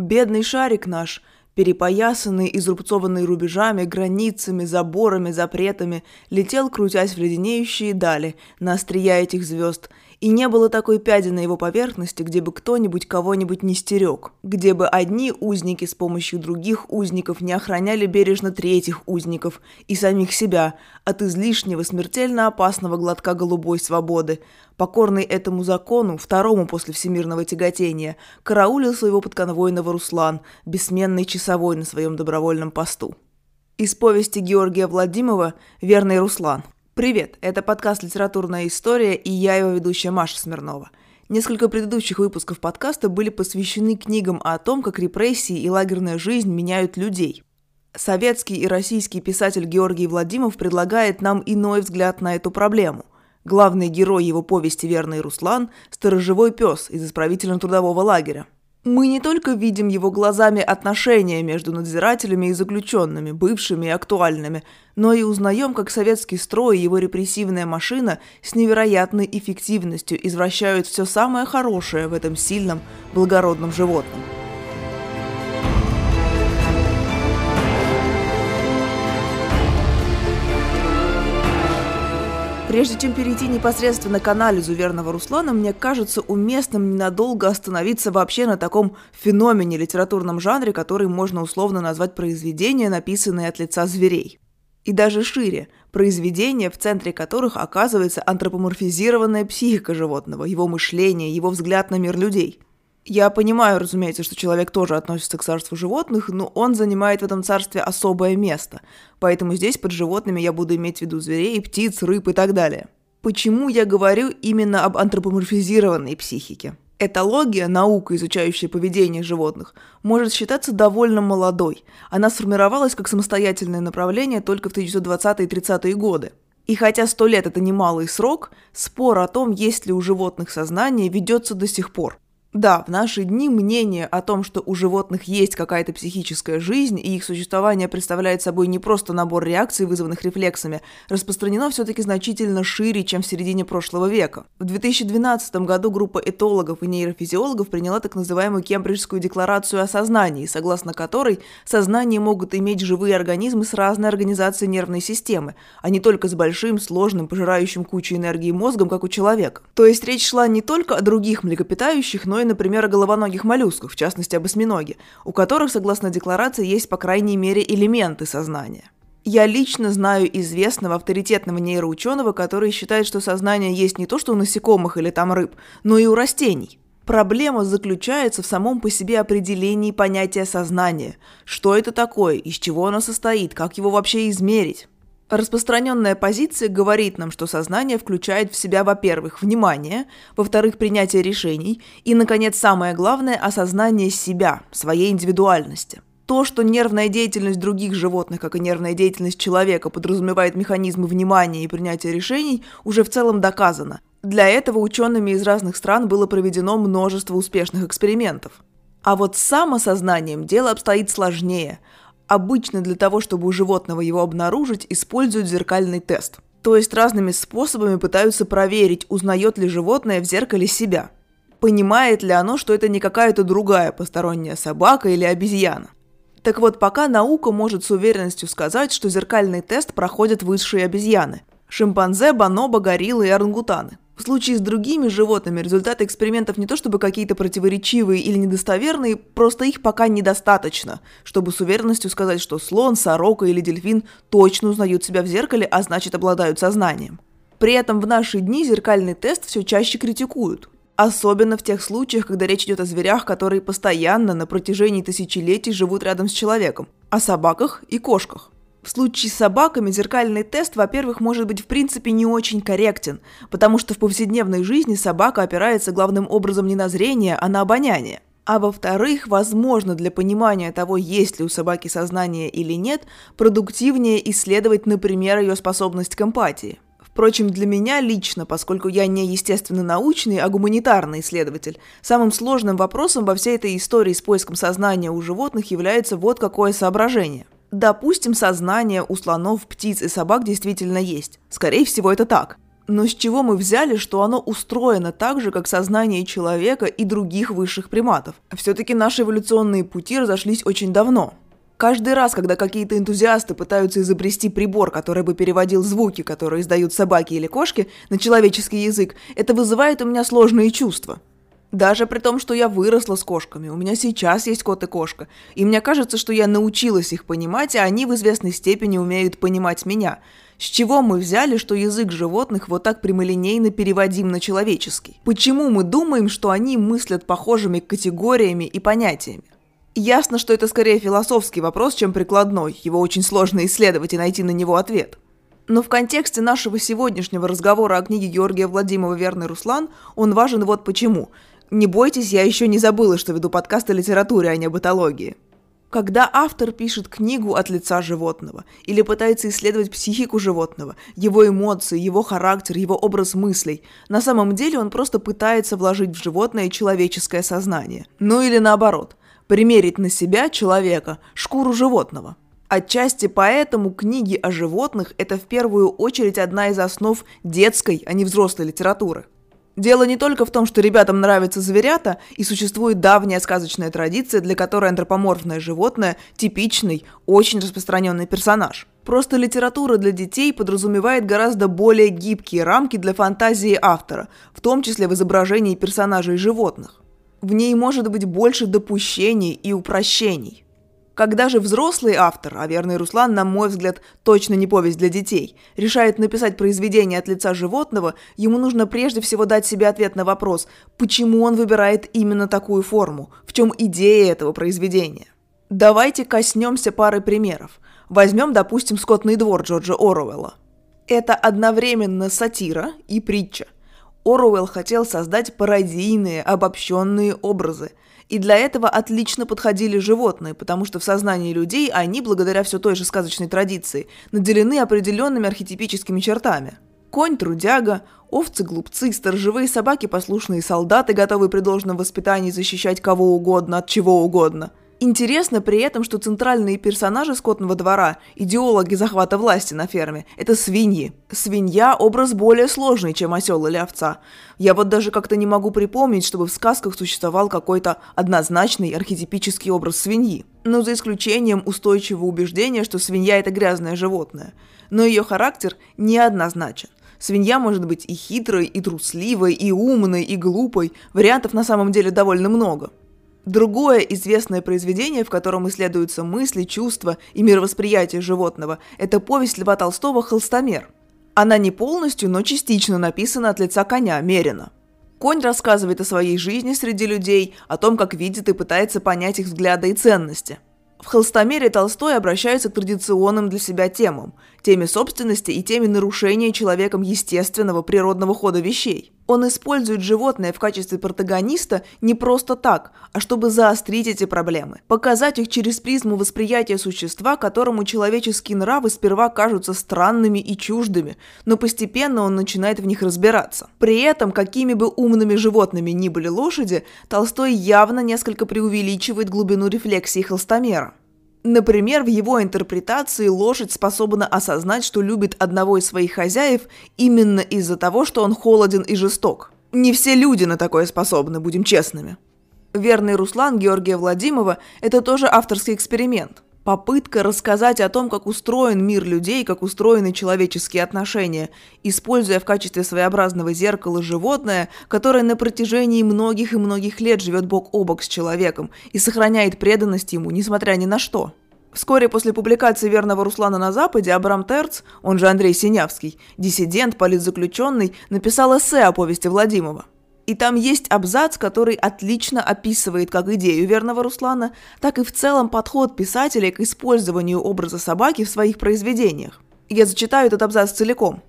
Бедный шарик наш, перепоясанный, изрубцованный рубежами, границами, заборами, запретами, летел, крутясь в леденеющие дали, на острия этих звезд, и не было такой пяди на его поверхности, где бы кто-нибудь кого-нибудь не стерег, где бы одни узники с помощью других узников не охраняли бережно третьих узников и самих себя от излишнего смертельно опасного глотка голубой свободы, покорный этому закону, второму после всемирного тяготения, караулил своего подконвойного Руслан, бессменный часовой на своем добровольном посту. Из повести Георгия Владимирова «Верный Руслан». Привет, это подкаст «Литературная история» и я его ведущая Маша Смирнова. Несколько предыдущих выпусков подкаста были посвящены книгам о том, как репрессии и лагерная жизнь меняют людей. Советский и российский писатель Георгий Владимиров предлагает нам иной взгляд на эту проблему. Главный герой его повести «Верный Руслан» – сторожевой пес из исправительно-трудового лагеря. Мы не только видим его глазами отношения между надзирателями и заключенными, бывшими и актуальными, но и узнаем, как советский строй и его репрессивная машина с невероятной эффективностью извращают все самое хорошее в этом сильном, благородном животном. Прежде чем перейти непосредственно к анализу верного Руслана, мне кажется уместным ненадолго остановиться вообще на таком феномене литературном жанре, который можно условно назвать произведения, написанные от лица зверей. И даже шире – произведения, в центре которых оказывается антропоморфизированная психика животного, его мышление, его взгляд на мир людей – я понимаю, разумеется, что человек тоже относится к царству животных, но он занимает в этом царстве особое место. Поэтому здесь под животными я буду иметь в виду зверей, птиц, рыб и так далее. Почему я говорю именно об антропоморфизированной психике? Этология, наука, изучающая поведение животных, может считаться довольно молодой. Она сформировалась как самостоятельное направление только в 1920-е и 30-е годы. И хотя сто лет – это немалый срок, спор о том, есть ли у животных сознание, ведется до сих пор. Да, в наши дни мнение о том, что у животных есть какая-то психическая жизнь, и их существование представляет собой не просто набор реакций, вызванных рефлексами, распространено все-таки значительно шире, чем в середине прошлого века. В 2012 году группа этологов и нейрофизиологов приняла так называемую Кембриджскую декларацию о сознании, согласно которой сознание могут иметь живые организмы с разной организацией нервной системы, а не только с большим, сложным, пожирающим кучу энергии мозгом, как у человека. То есть речь шла не только о других млекопитающих, но и, например, о головоногих моллюсках, в частности об осьминоге, у которых, согласно декларации, есть по крайней мере элементы сознания. Я лично знаю известного авторитетного нейроученого, который считает, что сознание есть не то, что у насекомых или там рыб, но и у растений. Проблема заключается в самом по себе определении понятия сознания. Что это такое, из чего оно состоит, как его вообще измерить. Распространенная позиция говорит нам, что сознание включает в себя, во-первых, внимание, во-вторых, принятие решений и, наконец, самое главное – осознание себя, своей индивидуальности. То, что нервная деятельность других животных, как и нервная деятельность человека, подразумевает механизмы внимания и принятия решений, уже в целом доказано. Для этого учеными из разных стран было проведено множество успешных экспериментов. А вот с самосознанием дело обстоит сложнее – Обычно для того, чтобы у животного его обнаружить, используют зеркальный тест. То есть разными способами пытаются проверить, узнает ли животное в зеркале себя. Понимает ли оно, что это не какая-то другая посторонняя собака или обезьяна. Так вот, пока наука может с уверенностью сказать, что зеркальный тест проходят высшие обезьяны – шимпанзе, бонобо, гориллы и орангутаны – в случае с другими животными результаты экспериментов не то чтобы какие-то противоречивые или недостоверные, просто их пока недостаточно, чтобы с уверенностью сказать, что слон, сорока или дельфин точно узнают себя в зеркале, а значит обладают сознанием. При этом в наши дни зеркальный тест все чаще критикуют. Особенно в тех случаях, когда речь идет о зверях, которые постоянно на протяжении тысячелетий живут рядом с человеком, о собаках и кошках. В случае с собаками зеркальный тест, во-первых, может быть в принципе не очень корректен, потому что в повседневной жизни собака опирается главным образом не на зрение, а на обоняние. А во-вторых, возможно, для понимания того, есть ли у собаки сознание или нет, продуктивнее исследовать, например, ее способность к эмпатии. Впрочем, для меня лично, поскольку я не естественно научный, а гуманитарный исследователь, самым сложным вопросом во всей этой истории с поиском сознания у животных является вот какое соображение – Допустим, сознание у слонов, птиц и собак действительно есть. Скорее всего, это так. Но с чего мы взяли, что оно устроено так же, как сознание человека и других высших приматов? Все-таки наши эволюционные пути разошлись очень давно. Каждый раз, когда какие-то энтузиасты пытаются изобрести прибор, который бы переводил звуки, которые издают собаки или кошки, на человеческий язык, это вызывает у меня сложные чувства. Даже при том, что я выросла с кошками, у меня сейчас есть кот и кошка, и мне кажется, что я научилась их понимать, а они в известной степени умеют понимать меня – с чего мы взяли, что язык животных вот так прямолинейно переводим на человеческий? Почему мы думаем, что они мыслят похожими категориями и понятиями? Ясно, что это скорее философский вопрос, чем прикладной. Его очень сложно исследовать и найти на него ответ. Но в контексте нашего сегодняшнего разговора о книге Георгия Владимирова «Верный Руслан» он важен вот почему. Не бойтесь, я еще не забыла, что веду подкаст о литературе, а не об этологии. Когда автор пишет книгу от лица животного или пытается исследовать психику животного, его эмоции, его характер, его образ мыслей, на самом деле он просто пытается вложить в животное человеческое сознание. Ну или наоборот, примерить на себя человека, шкуру животного. Отчасти поэтому книги о животных – это в первую очередь одна из основ детской, а не взрослой литературы. Дело не только в том, что ребятам нравятся зверята, и существует давняя сказочная традиция, для которой антропоморфное животное – типичный, очень распространенный персонаж. Просто литература для детей подразумевает гораздо более гибкие рамки для фантазии автора, в том числе в изображении персонажей животных. В ней может быть больше допущений и упрощений – когда же взрослый автор, а верный Руслан, на мой взгляд, точно не повесть для детей, решает написать произведение от лица животного, ему нужно прежде всего дать себе ответ на вопрос, почему он выбирает именно такую форму, в чем идея этого произведения. Давайте коснемся пары примеров. Возьмем, допустим, «Скотный двор» Джорджа Оруэлла. Это одновременно сатира и притча. Оруэлл хотел создать пародийные, обобщенные образы – и для этого отлично подходили животные, потому что в сознании людей они, благодаря все той же сказочной традиции, наделены определенными архетипическими чертами. Конь – трудяга, овцы – глупцы, сторожевые собаки – послушные солдаты, готовые при должном воспитании защищать кого угодно от чего угодно – Интересно при этом, что центральные персонажи скотного двора, идеологи захвата власти на ферме, это свиньи. Свинья – образ более сложный, чем осел или овца. Я вот даже как-то не могу припомнить, чтобы в сказках существовал какой-то однозначный архетипический образ свиньи. Но за исключением устойчивого убеждения, что свинья – это грязное животное. Но ее характер неоднозначен. Свинья может быть и хитрой, и трусливой, и умной, и глупой. Вариантов на самом деле довольно много. Другое известное произведение, в котором исследуются мысли, чувства и мировосприятие животного, это повесть Льва Толстого «Холстомер». Она не полностью, но частично написана от лица коня, Мерина. Конь рассказывает о своей жизни среди людей, о том, как видит и пытается понять их взгляды и ценности – в «Холстомере» Толстой обращается к традиционным для себя темам – теме собственности и теме нарушения человеком естественного природного хода вещей. Он использует животное в качестве протагониста не просто так, а чтобы заострить эти проблемы, показать их через призму восприятия существа, которому человеческие нравы сперва кажутся странными и чуждыми, но постепенно он начинает в них разбираться. При этом, какими бы умными животными ни были лошади, Толстой явно несколько преувеличивает глубину рефлексии холстомера. Например, в его интерпретации лошадь способна осознать, что любит одного из своих хозяев именно из-за того, что он холоден и жесток. Не все люди на такое способны, будем честными. Верный Руслан Георгия Владимирова – это тоже авторский эксперимент – Попытка рассказать о том, как устроен мир людей, как устроены человеческие отношения, используя в качестве своеобразного зеркала животное, которое на протяжении многих и многих лет живет бок о бок с человеком и сохраняет преданность ему, несмотря ни на что. Вскоре после публикации «Верного Руслана» на Западе Абрам Терц, он же Андрей Синявский, диссидент, политзаключенный, написал эссе о повести Владимова. И там есть абзац, который отлично описывает как идею верного Руслана, так и в целом подход писателя к использованию образа собаки в своих произведениях. Я зачитаю этот абзац целиком.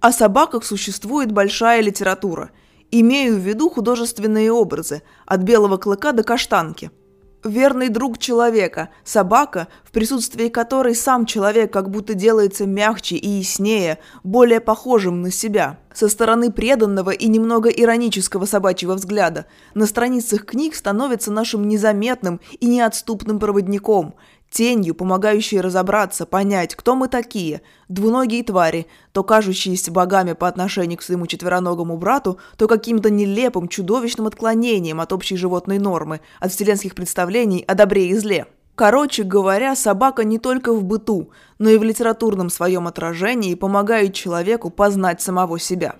О собаках существует большая литература. Имею в виду художественные образы, от белого клыка до каштанки – Верный друг человека, собака, в присутствии которой сам человек как будто делается мягче и яснее, более похожим на себя. Со стороны преданного и немного иронического собачьего взгляда на страницах книг становится нашим незаметным и неотступным проводником, тенью, помогающей разобраться, понять, кто мы такие, двуногие твари, то кажущиеся богами по отношению к своему четвероногому брату, то каким-то нелепым, чудовищным отклонением от общей животной нормы, от вселенских представлений о добре и зле. Короче говоря, собака не только в быту, но и в литературном своем отражении помогает человеку познать самого себя.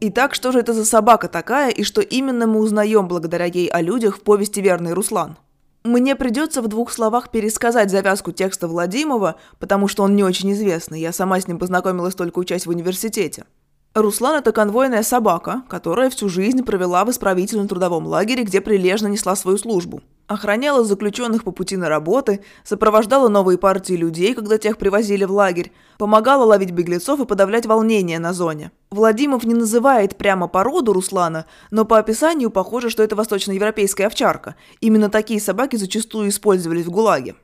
Итак, что же это за собака такая, и что именно мы узнаем благодаря ей о людях в повести «Верный Руслан»? Мне придется в двух словах пересказать завязку текста Владимова, потому что он не очень известный, я сама с ним познакомилась только учась в университете. Руслан – это конвойная собака, которая всю жизнь провела в исправительно-трудовом лагере, где прилежно несла свою службу. Охраняла заключенных по пути на работы, сопровождала новые партии людей, когда тех привозили в лагерь, помогала ловить беглецов и подавлять волнение на зоне. Владимиров не называет прямо породу Руслана, но по описанию похоже, что это восточноевропейская овчарка. Именно такие собаки зачастую использовались в ГУЛАГе.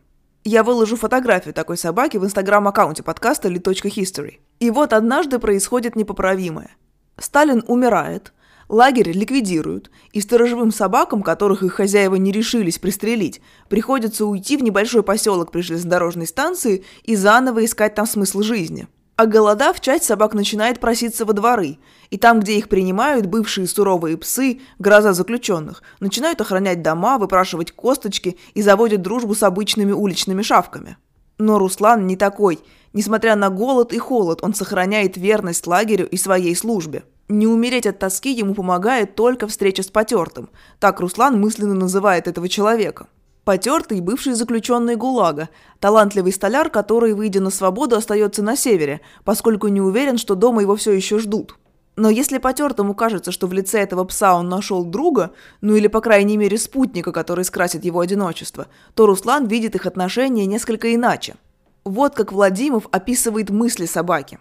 Я выложу фотографию такой собаки в инстаграм-аккаунте подкаста «Ли.history». И вот однажды происходит непоправимое. Сталин умирает, лагерь ликвидируют, и сторожевым собакам, которых их хозяева не решились пристрелить, приходится уйти в небольшой поселок при железнодорожной станции и заново искать там смысл жизни – а голодав, часть собак начинает проситься во дворы, и там, где их принимают, бывшие суровые псы, гроза заключенных, начинают охранять дома, выпрашивать косточки и заводят дружбу с обычными уличными шавками. Но Руслан не такой. Несмотря на голод и холод, он сохраняет верность лагерю и своей службе. Не умереть от тоски ему помогает только встреча с потертым. Так Руслан мысленно называет этого человека. Потертый бывший заключенный ГУЛАГа, талантливый столяр, который, выйдя на свободу, остается на севере, поскольку не уверен, что дома его все еще ждут. Но если потертому кажется, что в лице этого пса он нашел друга, ну или, по крайней мере, спутника, который скрасит его одиночество, то Руслан видит их отношения несколько иначе. Вот как Владимиров описывает мысли собаки.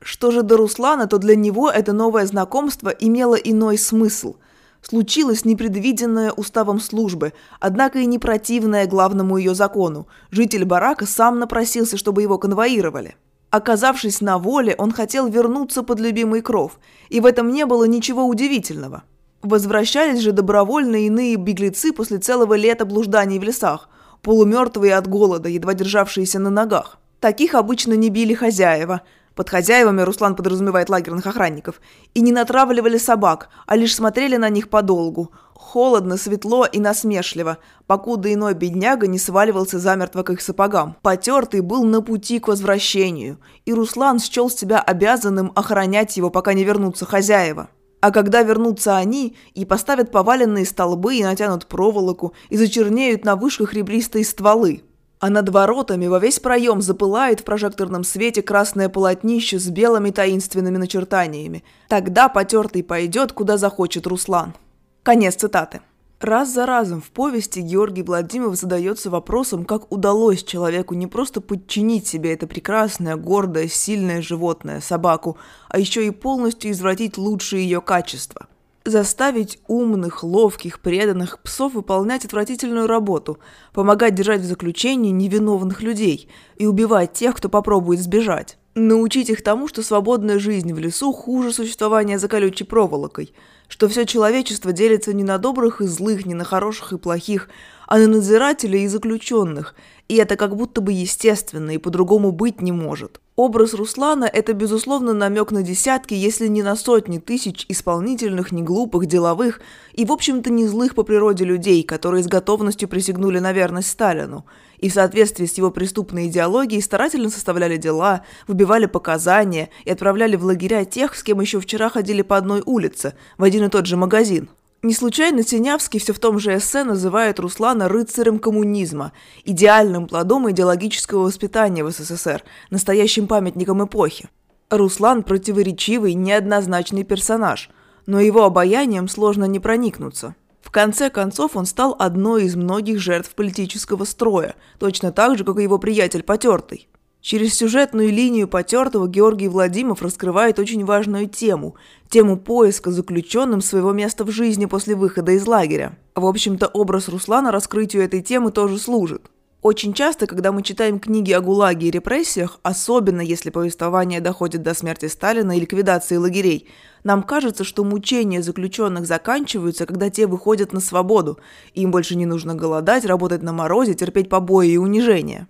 Что же до Руслана, то для него это новое знакомство имело иной смысл – Случилось непредвиденное уставом службы, однако и не противное главному ее закону. Житель барака сам напросился, чтобы его конвоировали. Оказавшись на воле, он хотел вернуться под любимый кров, и в этом не было ничего удивительного. Возвращались же добровольно иные беглецы после целого лета блужданий в лесах, полумертвые от голода, едва державшиеся на ногах. Таких обычно не били хозяева – под хозяевами Руслан подразумевает лагерных охранников. И не натравливали собак, а лишь смотрели на них подолгу. Холодно, светло и насмешливо, покуда иной бедняга не сваливался замертво к их сапогам. Потертый был на пути к возвращению, и Руслан счел себя обязанным охранять его, пока не вернутся хозяева. А когда вернутся они и поставят поваленные столбы и натянут проволоку и зачернеют на вышках ребристые стволы – а над воротами во весь проем запылает в прожекторном свете красное полотнище с белыми таинственными начертаниями. Тогда потертый пойдет, куда захочет Руслан. Конец цитаты. Раз за разом в повести Георгий Владимиров задается вопросом, как удалось человеку не просто подчинить себе это прекрасное, гордое, сильное животное, собаку, а еще и полностью извратить лучшие ее качества – заставить умных, ловких, преданных псов выполнять отвратительную работу, помогать держать в заключении невиновных людей и убивать тех, кто попробует сбежать. Научить их тому, что свободная жизнь в лесу хуже существования за колючей проволокой, что все человечество делится не на добрых и злых, не на хороших и плохих, а на надзирателей и заключенных, и это как будто бы естественно и по-другому быть не может. Образ Руслана – это, безусловно, намек на десятки, если не на сотни тысяч исполнительных, неглупых, деловых и, в общем-то, не злых по природе людей, которые с готовностью присягнули на верность Сталину и в соответствии с его преступной идеологией старательно составляли дела, выбивали показания и отправляли в лагеря тех, с кем еще вчера ходили по одной улице, в один и тот же магазин. Не случайно Синявский все в том же эссе называет Руслана рыцарем коммунизма, идеальным плодом идеологического воспитания в СССР, настоящим памятником эпохи. Руслан – противоречивый, неоднозначный персонаж, но его обаянием сложно не проникнуться. В конце концов, он стал одной из многих жертв политического строя, точно так же, как и его приятель Потертый. Через сюжетную линию потертого Георгий Владимиров раскрывает очень важную тему – тему поиска заключенным своего места в жизни после выхода из лагеря. В общем-то, образ Руслана раскрытию этой темы тоже служит. Очень часто, когда мы читаем книги о ГУЛАГе и репрессиях, особенно если повествование доходит до смерти Сталина и ликвидации лагерей, нам кажется, что мучения заключенных заканчиваются, когда те выходят на свободу, им больше не нужно голодать, работать на морозе, терпеть побои и унижения.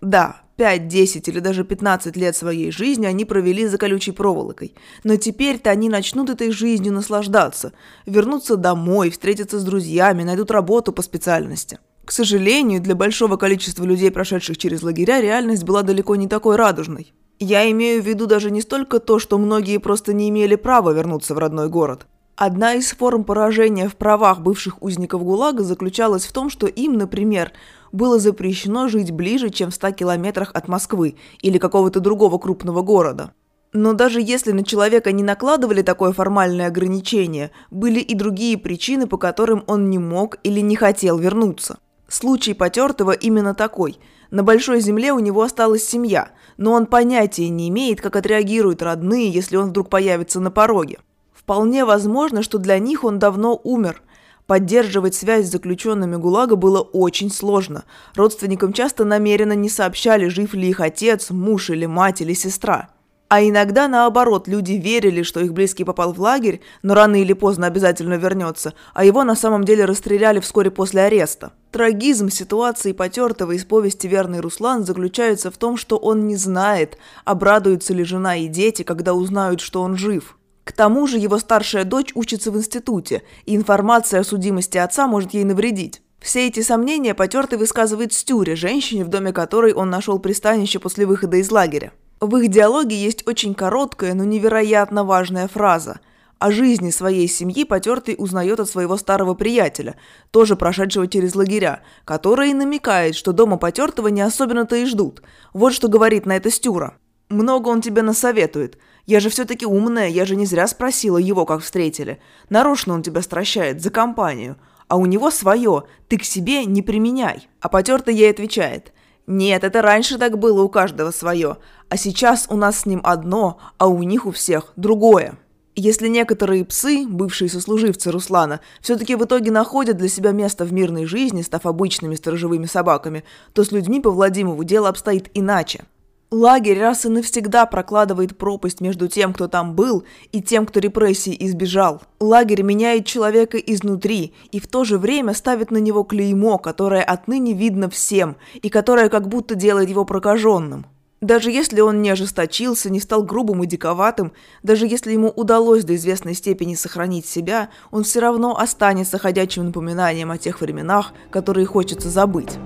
Да, 5, 10 или даже 15 лет своей жизни они провели за колючей проволокой. Но теперь-то они начнут этой жизнью наслаждаться, вернутся домой, встретятся с друзьями, найдут работу по специальности. К сожалению, для большого количества людей, прошедших через лагеря, реальность была далеко не такой радужной. Я имею в виду даже не столько то, что многие просто не имели права вернуться в родной город. Одна из форм поражения в правах бывших узников ГУЛАГа заключалась в том, что им, например, было запрещено жить ближе, чем в 100 километрах от Москвы или какого-то другого крупного города. Но даже если на человека не накладывали такое формальное ограничение, были и другие причины, по которым он не мог или не хотел вернуться. Случай потертого именно такой. На большой земле у него осталась семья, но он понятия не имеет, как отреагируют родные, если он вдруг появится на пороге. Вполне возможно, что для них он давно умер. Поддерживать связь с заключенными ГУЛАГа было очень сложно. Родственникам часто намеренно не сообщали, жив ли их отец, муж или мать или сестра. А иногда наоборот, люди верили, что их близкий попал в лагерь, но рано или поздно обязательно вернется, а его на самом деле расстреляли вскоре после ареста. Трагизм ситуации потертого из повести «Верный Руслан» заключается в том, что он не знает, обрадуются ли жена и дети, когда узнают, что он жив. К тому же его старшая дочь учится в институте, и информация о судимости отца может ей навредить. Все эти сомнения потертый высказывает Стюре, женщине, в доме которой он нашел пристанище после выхода из лагеря. В их диалоге есть очень короткая, но невероятно важная фраза. О жизни своей семьи потертый узнает от своего старого приятеля, тоже прошедшего через лагеря, который намекает, что дома потертого не особенно-то и ждут. Вот что говорит на это Стюра. «Много он тебе насоветует. Я же все-таки умная, я же не зря спросила его, как встретили. Нарочно он тебя стращает, за компанию. А у него свое, ты к себе не применяй». А потертый ей отвечает – нет, это раньше так было у каждого свое, а сейчас у нас с ним одно, а у них у всех другое. Если некоторые псы, бывшие сослуживцы Руслана, все-таки в итоге находят для себя место в мирной жизни, став обычными сторожевыми собаками, то с людьми по Владимиру дело обстоит иначе. Лагерь раз и навсегда прокладывает пропасть между тем, кто там был, и тем, кто репрессий избежал. Лагерь меняет человека изнутри и в то же время ставит на него клеймо, которое отныне видно всем и которое как будто делает его прокаженным. Даже если он не ожесточился, не стал грубым и диковатым, даже если ему удалось до известной степени сохранить себя, он все равно останется ходячим напоминанием о тех временах, которые хочется забыть.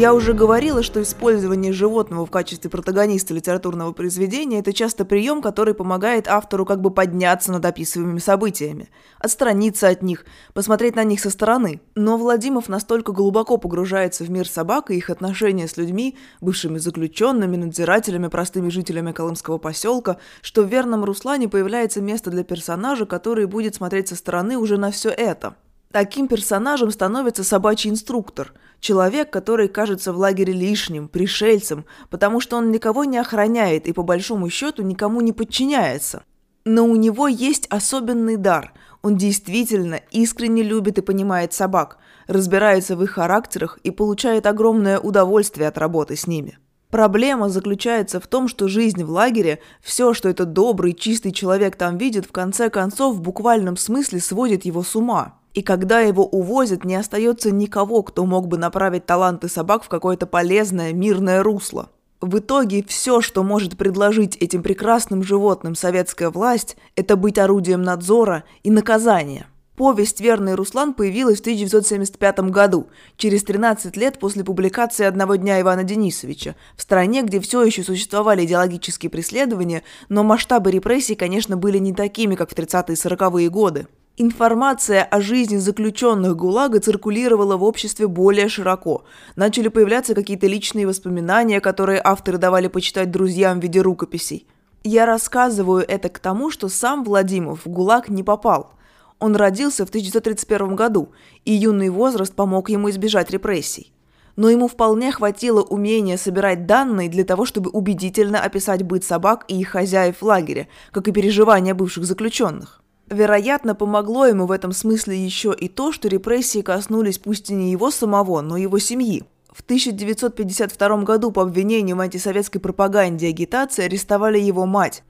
Я уже говорила, что использование животного в качестве протагониста литературного произведения – это часто прием, который помогает автору как бы подняться над описываемыми событиями, отстраниться от них, посмотреть на них со стороны. Но Владимиров настолько глубоко погружается в мир собак и их отношения с людьми, бывшими заключенными, надзирателями, простыми жителями Колымского поселка, что в «Верном Руслане» появляется место для персонажа, который будет смотреть со стороны уже на все это – Таким персонажем становится собачий инструктор, человек, который кажется в лагере лишним, пришельцем, потому что он никого не охраняет и по большому счету никому не подчиняется. Но у него есть особенный дар. Он действительно искренне любит и понимает собак, разбирается в их характерах и получает огромное удовольствие от работы с ними. Проблема заключается в том, что жизнь в лагере, все, что этот добрый, чистый человек там видит, в конце концов в буквальном смысле сводит его с ума. И когда его увозят, не остается никого, кто мог бы направить таланты собак в какое-то полезное, мирное русло. В итоге все, что может предложить этим прекрасным животным советская власть, это быть орудием надзора и наказания. Повесть «Верный Руслан» появилась в 1975 году, через 13 лет после публикации «Одного дня Ивана Денисовича», в стране, где все еще существовали идеологические преследования, но масштабы репрессий, конечно, были не такими, как в 30-е и 40-е годы. Информация о жизни заключенных ГУЛАГа циркулировала в обществе более широко. Начали появляться какие-то личные воспоминания, которые авторы давали почитать друзьям в виде рукописей. Я рассказываю это к тому, что сам Владимир в ГУЛАГ не попал. Он родился в 1931 году, и юный возраст помог ему избежать репрессий. но ему вполне хватило умения собирать данные для того, чтобы убедительно описать быт собак и их хозяев в лагере, как и переживания бывших заключенных. Вероятно, помогло ему в этом смысле еще и то, что репрессии коснулись пусть и не его самого, но его семьи. В 1952 году по обвинению в антисоветской пропаганде и агитации арестовали его мать.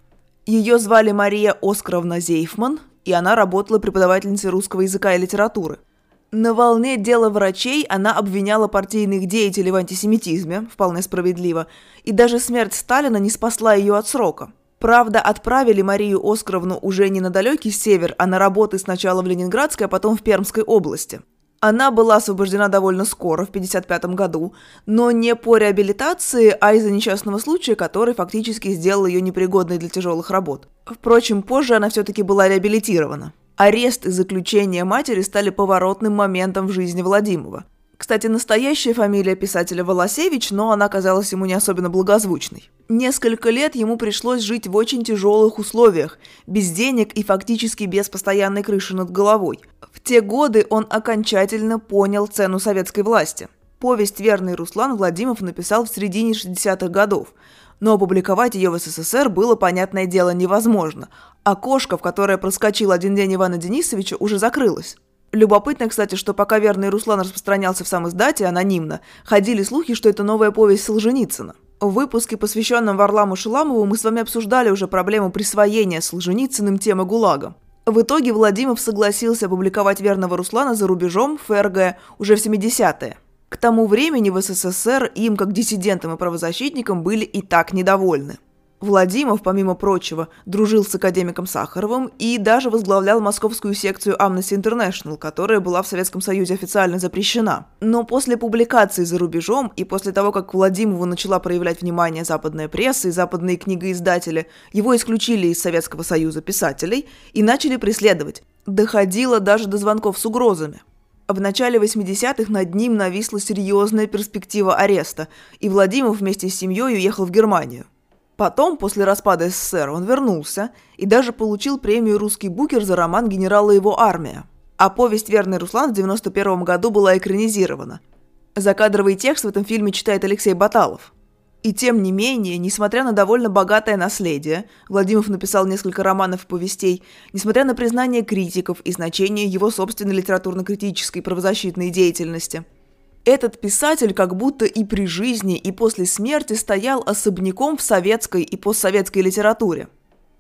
Ее звали Мария Оскаровна Зейфман, и она работала преподавательницей русского языка и литературы – на волне дела врачей она обвиняла партийных деятелей в антисемитизме, вполне справедливо, и даже смерть Сталина не спасла ее от срока. Правда, отправили Марию Оскаровну уже не на далекий север, а на работы сначала в Ленинградской, а потом в Пермской области. Она была освобождена довольно скоро, в 1955 году, но не по реабилитации, а из-за несчастного случая, который фактически сделал ее непригодной для тяжелых работ. Впрочем, позже она все-таки была реабилитирована. Арест и заключение матери стали поворотным моментом в жизни Владимира. Кстати, настоящая фамилия писателя Волосевич, но она казалась ему не особенно благозвучной. Несколько лет ему пришлось жить в очень тяжелых условиях, без денег и фактически без постоянной крыши над головой. В те годы он окончательно понял цену советской власти. Повесть «Верный Руслан» Владимиров написал в середине 60-х годов, но опубликовать ее в СССР было, понятное дело, невозможно. Окошко, в которое проскочил один день Ивана Денисовича, уже закрылось. Любопытно, кстати, что пока верный Руслан распространялся в сам издате анонимно, ходили слухи, что это новая повесть Солженицына. В выпуске, посвященном Варламу Шиламову, мы с вами обсуждали уже проблему присвоения Солженицыным темы ГУЛАГа. В итоге Владимир согласился опубликовать верного Руслана за рубежом ФРГ уже в 70-е. К тому времени в СССР им, как диссидентам и правозащитникам, были и так недовольны. Владимиров, помимо прочего, дружил с академиком Сахаровым и даже возглавлял московскую секцию Amnesty International, которая была в Советском Союзе официально запрещена. Но после публикации за рубежом и после того, как Владимирову начала проявлять внимание западная пресса и западные книгоиздатели, его исключили из Советского Союза писателей и начали преследовать. Доходило даже до звонков с угрозами. В начале 80-х над ним нависла серьезная перспектива ареста, и Владимир вместе с семьей уехал в Германию. Потом, после распада СССР, он вернулся и даже получил премию «Русский букер» за роман «Генерала его армия». А повесть «Верный Руслан» в 91 году была экранизирована. Закадровый текст в этом фильме читает Алексей Баталов – и тем не менее, несмотря на довольно богатое наследие, Владимиров написал несколько романов и повестей, несмотря на признание критиков и значение его собственной литературно-критической правозащитной деятельности. Этот писатель как будто и при жизни, и после смерти стоял особняком в советской и постсоветской литературе.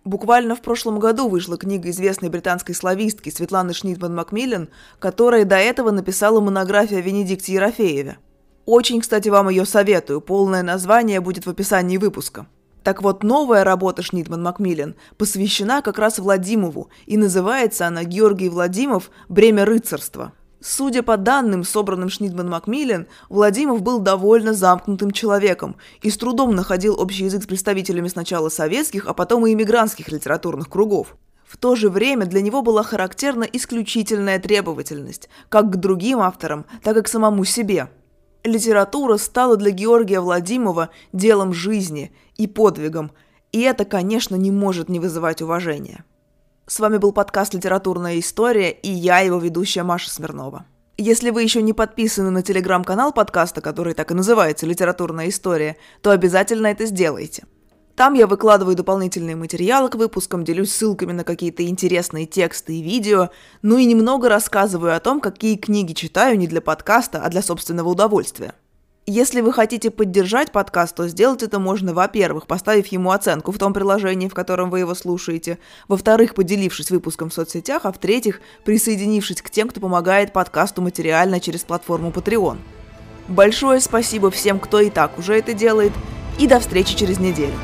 Буквально в прошлом году вышла книга известной британской славистки Светланы Шнитман-Макмиллен, которая до этого написала монографию о Венедикте Ерофееве – очень, кстати, вам ее советую. Полное название будет в описании выпуска. Так вот, новая работа Шнитман Макмиллен посвящена как раз Владимову, и называется она «Георгий Владимов. Бремя рыцарства». Судя по данным, собранным Шнитман Макмиллен, Владимов был довольно замкнутым человеком и с трудом находил общий язык с представителями сначала советских, а потом и иммигрантских литературных кругов. В то же время для него была характерна исключительная требовательность, как к другим авторам, так и к самому себе – Литература стала для Георгия Владимирова делом жизни и подвигом, и это, конечно, не может не вызывать уважения. С вами был подкаст «Литературная история» и я, его ведущая Маша Смирнова. Если вы еще не подписаны на телеграм-канал подкаста, который так и называется «Литературная история», то обязательно это сделайте – там я выкладываю дополнительные материалы к выпускам, делюсь ссылками на какие-то интересные тексты и видео, ну и немного рассказываю о том, какие книги читаю не для подкаста, а для собственного удовольствия. Если вы хотите поддержать подкаст, то сделать это можно, во-первых, поставив ему оценку в том приложении, в котором вы его слушаете, во-вторых, поделившись выпуском в соцсетях, а в-третьих, присоединившись к тем, кто помогает подкасту материально через платформу Patreon. Большое спасибо всем, кто и так уже это делает, и до встречи через неделю.